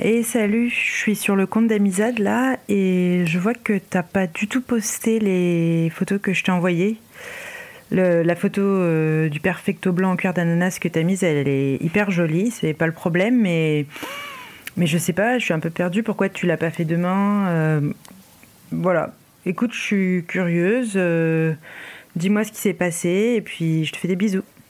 Et salut, je suis sur le compte d'Amizade là et je vois que t'as pas du tout posté les photos que je t'ai envoyées. La photo euh, du perfecto blanc en cuir d'ananas que t'as mise, elle est hyper jolie, c'est pas le problème, mais, mais je sais pas, je suis un peu perdue. Pourquoi tu l'as pas fait demain euh, Voilà. Écoute, je suis curieuse. Euh, dis-moi ce qui s'est passé et puis je te fais des bisous.